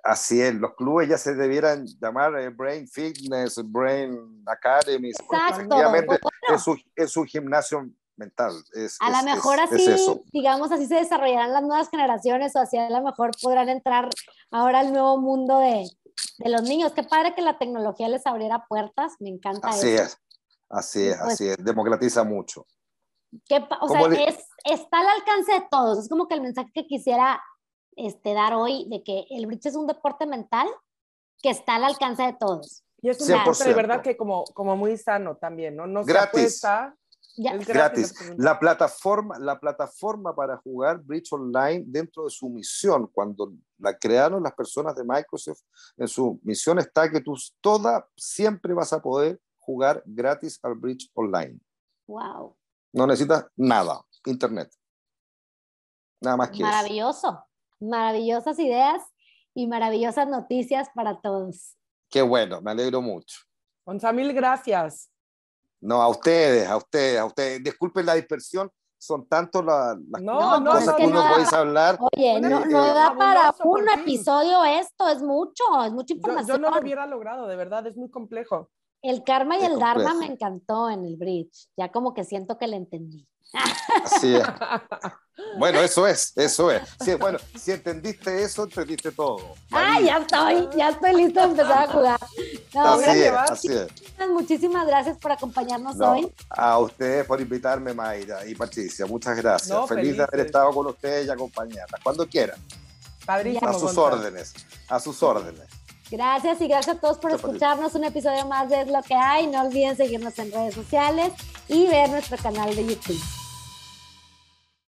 [SPEAKER 3] así es, los clubes ya se debieran llamar eh, Brain Fitness, Brain Academies,
[SPEAKER 1] Exacto.
[SPEAKER 3] efectivamente
[SPEAKER 1] bueno.
[SPEAKER 3] es, un, es un gimnasio mental. Es,
[SPEAKER 1] A lo mejor
[SPEAKER 3] es-
[SPEAKER 1] así,
[SPEAKER 3] es
[SPEAKER 1] digamos, así se desarrollarán las nuevas generaciones o así a lo mejor podrán entrar ahora al nuevo mundo de, de los niños. Qué padre que la tecnología les abriera puertas, me encanta
[SPEAKER 3] Así
[SPEAKER 1] eso.
[SPEAKER 3] es, así es,
[SPEAKER 1] Pues-
[SPEAKER 3] así es, democratiza mucho.
[SPEAKER 1] Pa- o sea,
[SPEAKER 3] ¿Cómo le-
[SPEAKER 1] es, está al alcance de todos. Es como que el mensaje que quisiera este, dar hoy de que el bridge es un deporte mental que está al alcance de todos.
[SPEAKER 2] Y es un
[SPEAKER 3] 100%.
[SPEAKER 2] deporte de verdad que como, como muy sano también, ¿no? No se
[SPEAKER 3] Gratis.
[SPEAKER 2] apuesta.
[SPEAKER 1] Ya,
[SPEAKER 2] es
[SPEAKER 3] Gratis.
[SPEAKER 2] absolutamente.
[SPEAKER 3] La plataforma, la plataforma para jugar Bridge Online dentro de su misión, cuando la crearon las personas de Microsoft, en su misión está que tú toda siempre vas a poder jugar gratis al Bridge Online.
[SPEAKER 1] wow,
[SPEAKER 3] No necesitas nada, internet. Nada más que eso.
[SPEAKER 1] maravilloso. Maravillosas ideas y maravillosas noticias para todos.
[SPEAKER 3] Qué bueno, me alegro mucho.
[SPEAKER 2] Gonza, mil gracias.
[SPEAKER 3] No, a ustedes, a ustedes, a ustedes. Disculpen la dispersión, son tantos la- las
[SPEAKER 2] No,
[SPEAKER 1] no,
[SPEAKER 3] cosas
[SPEAKER 1] es
[SPEAKER 3] que
[SPEAKER 1] que
[SPEAKER 3] uno
[SPEAKER 1] no da
[SPEAKER 3] podéis hablar.
[SPEAKER 1] Oye, no, no da para un episodio esto, es mucho, es mucha información.
[SPEAKER 2] yo no lo hubiera logrado, de verdad, es muy complejo.
[SPEAKER 1] El karma y
[SPEAKER 3] Es
[SPEAKER 1] el dharma me encantó en el bridge, ya como que siento que le entendí.
[SPEAKER 3] Así es. Bueno, eso es, eso es. Sí, bueno, si entendiste eso, entendiste todo.
[SPEAKER 1] ¡Ay, ya estoy! Ya estoy lista de empezar a jugar. No,
[SPEAKER 3] Así es, así es.
[SPEAKER 1] gracias, muchísimas gracias por acompañarnos
[SPEAKER 3] No,
[SPEAKER 1] hoy.
[SPEAKER 3] a ustedes por invitarme, Mayra y Patricia. Muchas gracias.
[SPEAKER 2] No,
[SPEAKER 3] Feliz de haber estado con ustedes y acompañarlas. Cuando quieran.
[SPEAKER 2] Padrísimo.
[SPEAKER 3] A sus órdenes. A sus órdenes.
[SPEAKER 1] Gracias y gracias a todos por
[SPEAKER 3] Gracias,
[SPEAKER 1] escucharnos. Un episodio más de Es lo que hay. No olviden seguirnos en redes sociales y ver nuestro canal de YouTube.